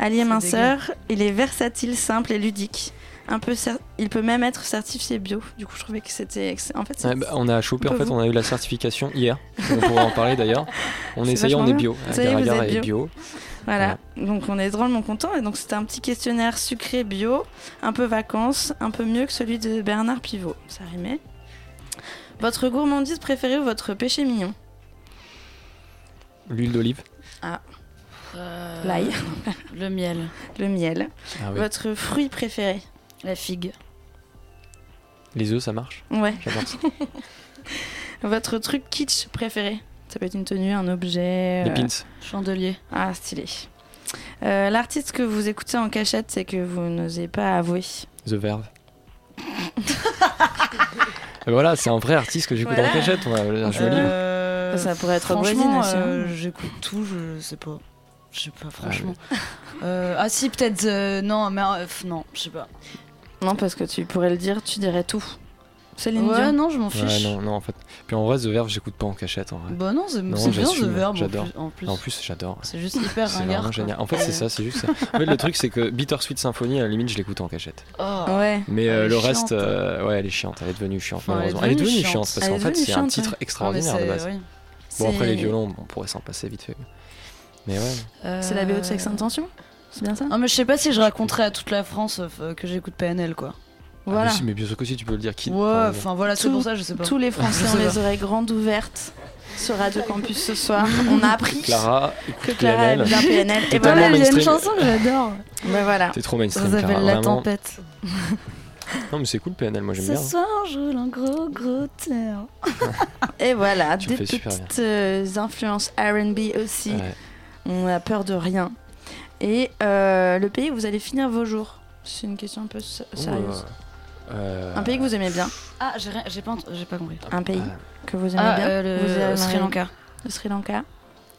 Allié minceur, il est versatile, simple et ludique. Un peu cer- il peut même être certifié bio. Du coup, je trouvais que c'était. En fait, c'est- Ouais, bah, on a chopé, en fait, vous. on a eu la certification hier. On pourra en parler d'ailleurs. On on est bio. Agar-agar êtes est bio. Voilà, donc on est drôlement content. Et donc c'était un petit questionnaire sucré bio, un peu vacances, un peu mieux que celui de Bernard Pivot. Ça rimait. Votre gourmandise préférée ou votre péché mignon? L'huile d'olive. Ah, Euh, l'ail. Le miel. Le miel. Ah oui. Votre fruit préféré? La figue. Les œufs, ça marche? Ouais. J'adore ça. Votre truc kitsch préféré? Ça peut être une tenue, un objet. Les euh, pins. Chandelier. Ah, stylé. Euh, L'artiste que vous écoutez en cachette, c'est que vous n'osez pas avouer. The Verve. Et voilà, c'est un vrai artiste que j'écoute Voilà. en cachette. Un joli. Euh, Ça pourrait être franchement, euh, hein. J'écoute tout, je sais pas. Je sais pas, franchement. Euh, ah si, peut-être. euh, non, mais euh, non, je sais pas. Non, parce que tu pourrais le dire, tu dirais tout. Céline Ouais, Dion. non, je m'en Ouais, fiche. non, non, en fait. Puis en vrai, The Verve, j'écoute pas en cachette. En vrai. Bah non, c'est bien The Verve en J'adore. plus- en plus. En plus, j'adore. C'est juste hyper C'est ringard. génial. En fait, c'est ça, c'est juste ça. En fait, le truc, c'est que Bittersweet Symphony, à la limite, je l'écoute en cachette. Oh. Ouais. Mais euh, le reste, euh, ouais, elle est chiante. Elle est devenue chiante. Enfin, elle est malheureusement. Elle est devenue chiante. chiante parce qu'en fait, c'est un titre ouais. extraordinaire de base. Bon, après, les violons, on pourrait s'en passer vite fait. Mais ouais. C'est la BO de Euh, Sex Intention? C'est bien ça? Non, mais je sais pas si je raconterais à toute la France euh, que j'écoute PNL, quoi. Voilà. Ah, mais, si- mais bien sûr que si, tu peux le dire. Qui, Ouais, enfin voilà, c'est Tout- pour ça, je sais pas. Tous les Français ont les oreilles grandes ouvertes sur Radio Campus ce soir. On a appris Clara, que écoute Clara aime PNL. bien PNL. Et voilà, il y a une chanson que j'adore. Ben voilà. T'es trop Ça mainstream, s'appelle Clara. La vraiment. Tempête. Non, mais c'est cool, PNL, moi j'aime Ce bien. soir, je roule un gros gros terre. Et voilà, Tu des petites euh, influences R&B aussi. Ouais. On a peur de rien. Et euh, le pays où vous allez finir vos jours C'est une question un peu sérieuse. Euh, Un pays que vous aimez bien Ah, j'ai rien- j'ai pas, ent- j'ai pas compris. Un pays Ah, que vous aimez Ah, bien euh, le Vous aimeriez- Sri Lanka. Le Sri Lanka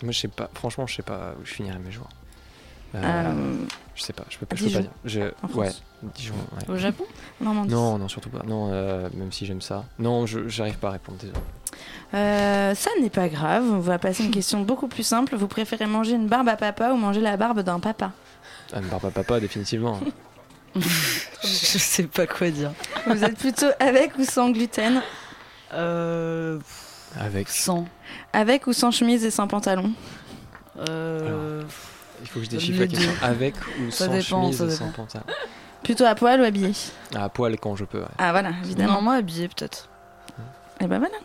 Moi, je sais pas, franchement, je sais pas où je finirai mes jours. Euh, Euh, je sais pas, je peux pas, je peux Dijon. pas dire. Je, En ouais, France. Dijon. ouais. Au Japon Normandie. Non, non, surtout pas. Non, euh, même si j'aime ça. Non, je j'arrive pas à répondre, désolé. Euh, ça n'est pas grave, on va passer une question beaucoup plus simple. Vous préférez manger une barbe à papa ou manger la barbe d'un papa? Ah, mais papa, papa, définitivement. Je sais pas quoi dire. Vous êtes plutôt avec ou sans gluten? Euh. Avec. Sans. Avec ou sans chemise et sans pantalon? Euh. Il faut que je déchiffre la question. Avec ou Ça sans dépend, chemise et sans dépend. pantalon? Plutôt à poil ou habillé? Ah, À poil quand je peux, ouais. Ah voilà, évidemment. Non, moi habillé peut-être. Et ben voilà.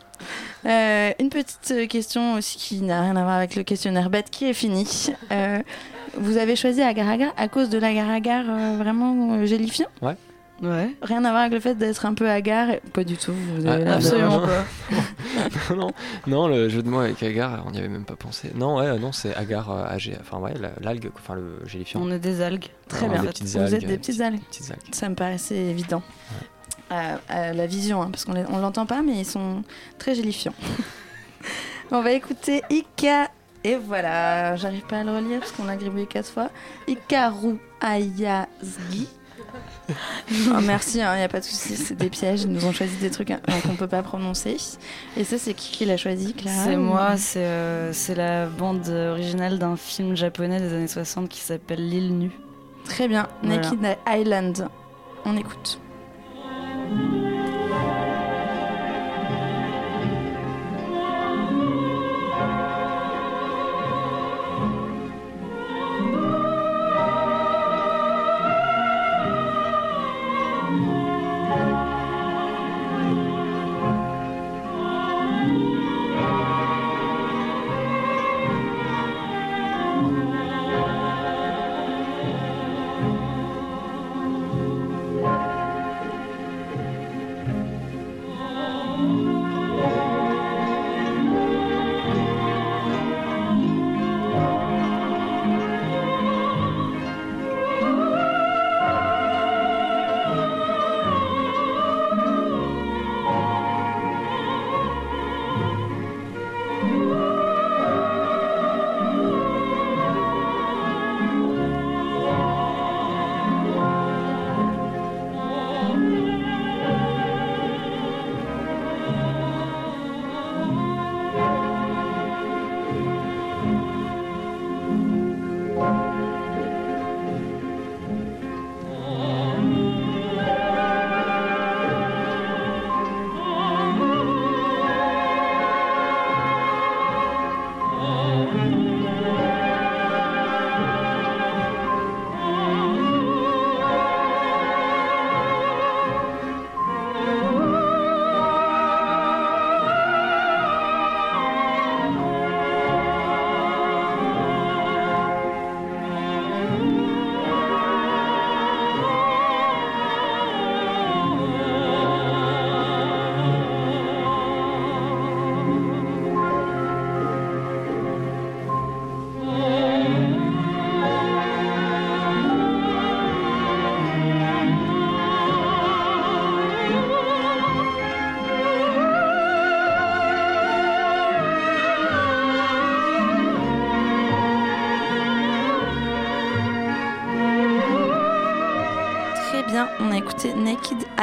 Euh, une petite euh, question aussi qui n'a rien à voir avec le questionnaire bête qui est fini. Euh, vous avez choisi Agar-Agar à cause de l'agar-agar euh, vraiment euh, gélifiant? Ouais. Ouais. Rien à voir avec le fait d'être un peu agar et- Pas du tout. Vous avez Absolument non. pas. non, non, le jeu de mots avec agar, on n'y avait même pas pensé. Non, ouais, non, c'est agar euh, AG. Enfin, ouais, la- l'algue, enfin le gélifiant. On est des algues. Très Ouais, bien. des petites Vous algues, êtes des petites algues. Petites algues. Ça me paraissait évident. À, à la vision, hein, parce qu'on on l'entend pas, mais ils sont très gélifiants. on va écouter Ika. Et voilà, j'arrive pas à le relire parce qu'on l'a gribouillé quatre fois. Ikaru Ayazgi. Oh, merci, il n'y a pas de souci, c'est des pièges. Ils nous ont choisi des trucs hein, qu'on peut pas prononcer. Et ça, c'est qui qui l'a choisi, Clara C'est ou- moi, c'est euh, c'est la bande originale d'un film japonais des années 60 qui s'appelle L'île nue. Très bien, Voilà. Naked Island. On écoute.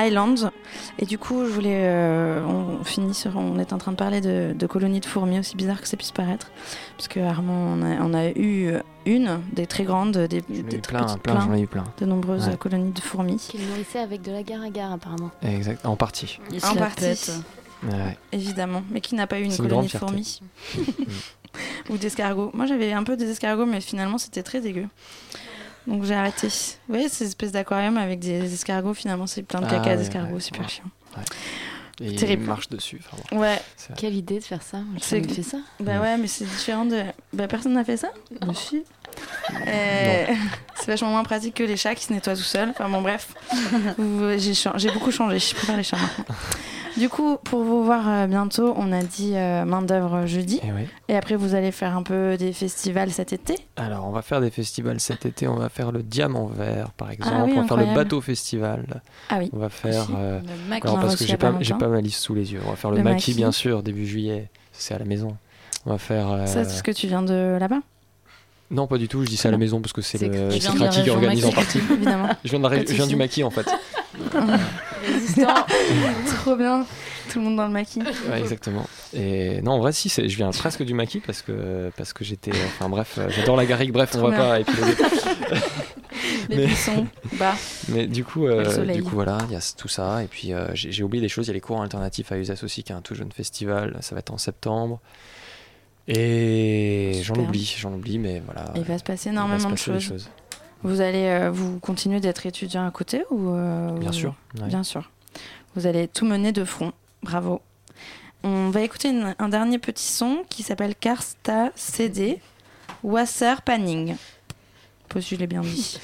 Island. Et du coup, je voulais. euh, on finit sur. On est en train de parler de, de colonies de fourmis, aussi bizarre que ça puisse paraître. Parce que Armand, on a, on a eu une, des très grandes, des, des très plein, petites, plein, j'en ai eu plein. De nombreuses Ouais. colonies de fourmis. Qu'il nourrissait avec de l'agar-agar, apparemment. Exact, en partie. En la partie. Ouais. Évidemment, mais qui n'a pas eu une colonie de fourmis ou d'escargots. Moi, j'avais un peu des escargots, mais finalement, c'était très dégueu. Donc j'ai arrêté. Vous voyez, ces espèces d'aquarium avec des escargots, finalement, c'est plein de Ah caca ouais, d'escargots, ouais, super ouais. chiant. Ouais. Et Terrible. il marche dessus. bon. Ouais. Quelle idée de faire ça C'est fait ça. Bah ouais, mais c'est différent de. Bah personne n'a fait ça Bah si. Euh, c'est vachement moins pratique que les chats qui se nettoient tout seuls. Enfin bon, bref. Vous- J'ai cha- j'ai beaucoup changé. Je préfère les chats maintenant. Du coup, pour vous voir euh, bientôt, on a dit euh, main d'œuvre jeudi. Et oui. Et après, vous allez faire un peu des festivals cet été? Alors, on va faire des festivals cet été. On va faire le Diamant Vert, par exemple. Ah oui, on va faire le. Bateau Festival. Ah oui. On va faire. Euh, Le Maquis. alors, parce que j'ai pas pas, ma liste sous les yeux. On va faire le, Le Maquis, Maquis. bien sûr, début juillet. C'est à la maison. On va faire. euh, Ça, c'est ce que tu viens de là-bas? Non, pas du tout. Je dis ça à la maison parce que c'est le Kraki qui organise en partie. Évidemment. Je viens, de la je viens du maquis en fait. Trop bien. Tout le monde dans le maquis. Ouais, exactement. Et non, en vrai, si, je viens presque du maquis parce que, parce que j'étais. Enfin, bref, euh, j'adore la garrigue, bref, on va bien. pas épiloguer. Les buissons, bas. Mais du coup, euh, du coup voilà, il y a tout ça. Et puis, euh, j'ai oublié des choses. Il y a les cours alternatifs à Uzas aussi, qui est un tout jeune festival. Ça va être en septembre. Et j'en oublie, j'en oublie, mais voilà. Il va se passer se énormément de choses. Vous allez euh, vous continuer d'être étudiant à côté ou euh, Bien vous- sûr, ouais. Bien sûr. Vous allez tout mener de front. Bravo. On va écouter une- un dernier petit son qui s'appelle Karsta CD Wasser Panning. Je sais pas si je l'ai bien dit.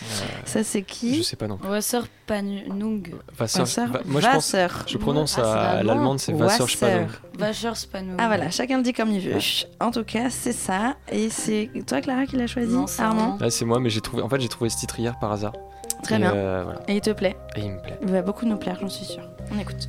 Ça c'est qui Je sais pas non plus. Wasser Panung. Wasser- Wasser- va- moi, je pense- Wasser. je prononce Ah, à l'allemand. l'allemande, c'est Wasserspannung. Wasserspannung. Ah voilà, chacun le dit comme il veut. En tout cas, c'est ça. Et c'est toi, Clara, qui l'a choisi Non, c'est Armand c'est moi, mais j'ai trouvé. En fait, j'ai trouvé ce titre hier par hasard. Très Et, bien. euh, voilà. Et il te plaît Et il me plaît. Il va beaucoup nous plaire, j'en suis sûre. On écoute.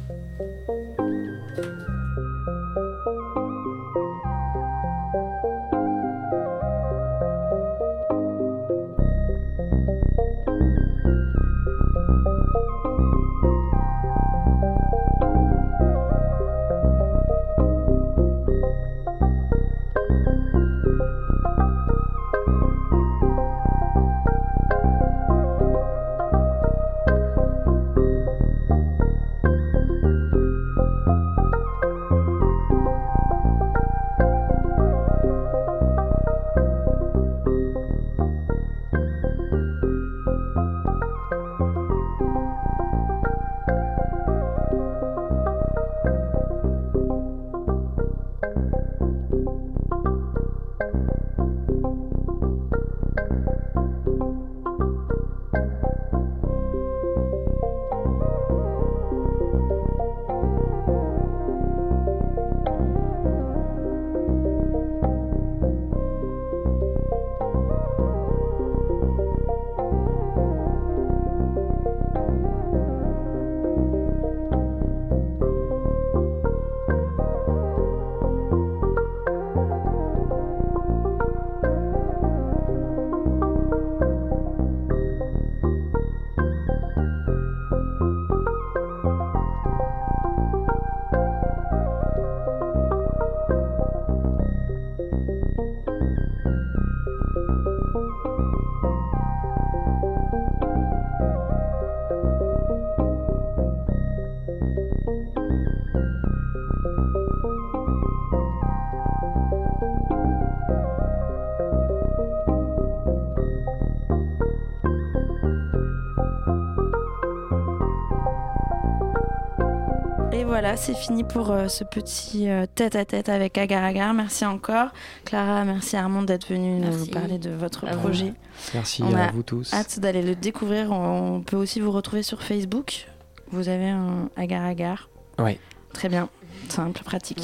Voilà, c'est fini pour euh, ce petit euh, tête-à-tête avec Agar Agar. Merci encore. Clara, merci Armand d'être venu nous parler de votre projet. Merci On à a vous tous. hâte d'aller le découvrir. On peut aussi vous retrouver sur Facebook. Vous avez un Agar Agar. Ouais. Très bien. Simple, pratique.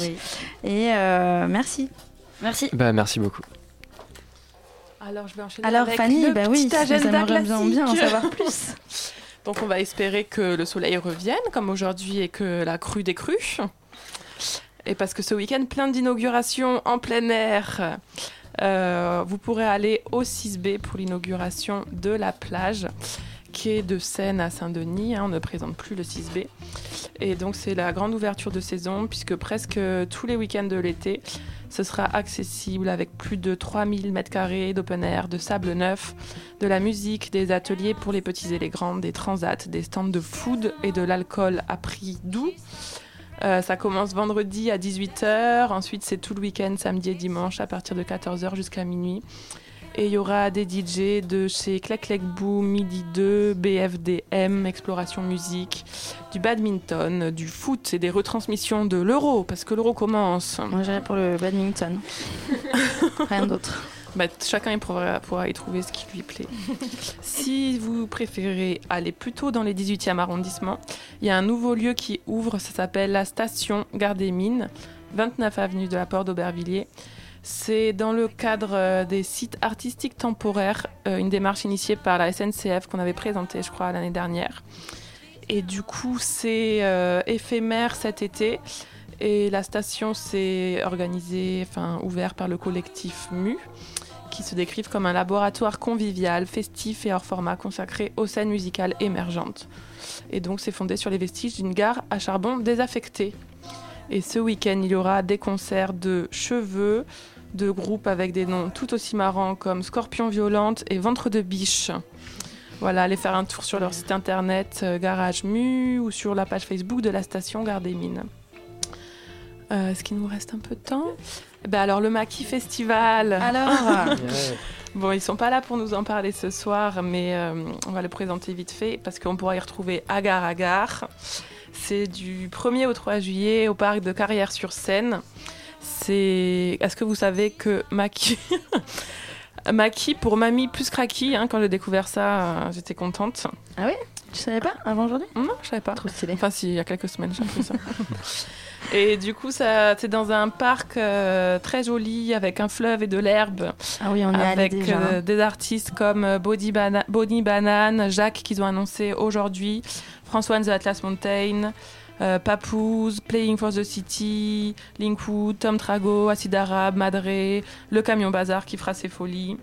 Et euh, merci. Merci. Bah, merci beaucoup. Alors, je vais enchaîner Alors, avec Fanny, le bah petit oui, ça agenda classique. bien en savoir plus. Donc, on va espérer que le soleil revienne, comme aujourd'hui, et que la crue crues. Et parce que ce week-end, plein d'inaugurations en plein air. Euh, vous pourrez aller au 6B pour l'inauguration de la plage quai de Seine à Saint-Denis. hein, on ne présente plus le 6B. Et donc c'est la grande ouverture de saison puisque presque tous les week-ends de l'été, ce sera accessible avec plus de 3000 m2 d'open air, de sable neuf, de la musique, des ateliers pour les petits et les grands, des transats, des stands de food et de l'alcool à prix doux. Euh, ça commence vendredi à 18h, ensuite c'est tout le week-end, samedi et dimanche à partir de 14h jusqu'à minuit. Et il y aura des DJ de chez Clac Clac Boom, Midi 2, BFDM, Exploration Musique, du badminton, du foot et des retransmissions de l'euro, parce que l'euro commence. Moi j'irai pour le badminton. Rien d'autre. Bah, chacun pourra, pourra y trouver ce qui lui plaît. si vous préférez aller plutôt dans les 18e arrondissements, il y a un nouveau lieu qui ouvre, ça s'appelle la station Gare des Mines, 29 avenue de la Porte d'Aubervilliers. C'est dans le cadre euh, des sites artistiques temporaires, euh, une démarche initiée par la SNCF qu'on avait présentée, je crois, l'année dernière. Et du coup, c'est euh, éphémère cet été. Et la station s'est organisée, enfin ouverte par le collectif MU, qui se décrivent comme un laboratoire convivial, festif et hors format consacré aux scènes musicales émergentes. Et donc c'est fondé sur les vestiges d'une gare à charbon désaffectée. Et ce week-end, il y aura des concerts de cheveux, de groupes avec des noms tout aussi marrants comme Scorpion Violente et Ventre de Biche. Voilà, allez faire un tour sur leur site internet euh, Garage Mu ou sur la page Facebook de la station Gare des Mines. Euh, Est-ce qu'il nous reste un peu de temps? Eh ben alors le Maquis Festival. Alors Bon, ils sont pas là pour nous en parler ce soir, mais euh, on va le présenter vite fait parce qu'on pourra y retrouver Agar Agar. C'est du 1er au 3 juillet au parc de Carrière-sur-Seine. C'est. Est-ce que vous savez que Maki. Maki pour Mamie plus Kraki, hein, quand j'ai découvert ça, euh, j'étais contente. Ah oui Tu savais pas avant aujourd'hui? Non, je savais pas. Trop stylé. Enfin, si, il y a quelques semaines, j'ai appris ça. Et du coup, ça, c'est dans un parc euh, très joli avec un fleuve et de l'herbe. Ah oui, on est avec déjà, euh, hein. des artistes comme euh, Bana- Bonnie Banane, Jacques qu'ils ont annoncé aujourd'hui, François the Atlas Mountain, euh, Papoose, Playing for the City, Linkwood, Tom Trago, Acid Arabe, Madré, Le Camion Bazar qui fera ses folies.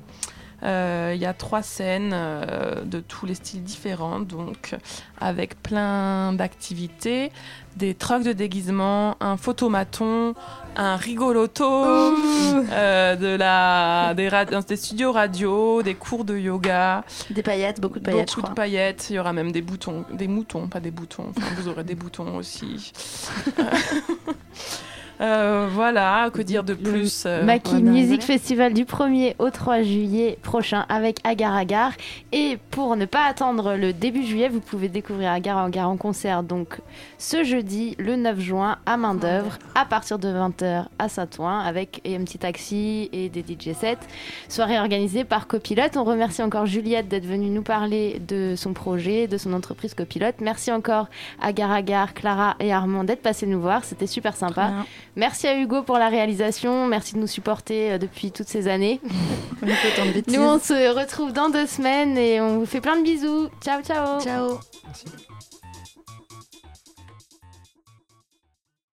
Euh, Il y a trois scènes euh, de tous les styles différents, donc avec plein d'activités, des trocs de déguisement, un photomaton, un rigoloto, euh, de la, des, studios radio, des cours de yoga. Des paillettes, beaucoup de paillettes, je Beaucoup de paillettes. Il y aura même des boutons, des moutons, pas des boutons. Enfin, vous aurez des boutons aussi. Euh, voilà, que dire de plus euh, Maki Music. Festival du 1er au 3 juillet prochain avec Agar Agar. Et pour ne pas attendre le début juillet, vous pouvez découvrir Agar Agar en concert donc ce jeudi, le 9 juin, à main d'œuvre, à partir de 20h à Saint-Ouen, avec un petit taxi et des DJ sets. Soirée organisée par Copilote. On remercie encore Juliette d'être venue nous parler de son projet, de son entreprise Copilote. Merci encore Agar Agar, Clara et Armand d'être passés nous voir. C'était super sympa. Merci à Hugo pour la réalisation. Merci de nous supporter euh, depuis toutes ces années. On fait autant de bêtises. Nous, on se retrouve dans deux semaines et on vous fait plein de bisous. Ciao, ciao. Ciao. Merci.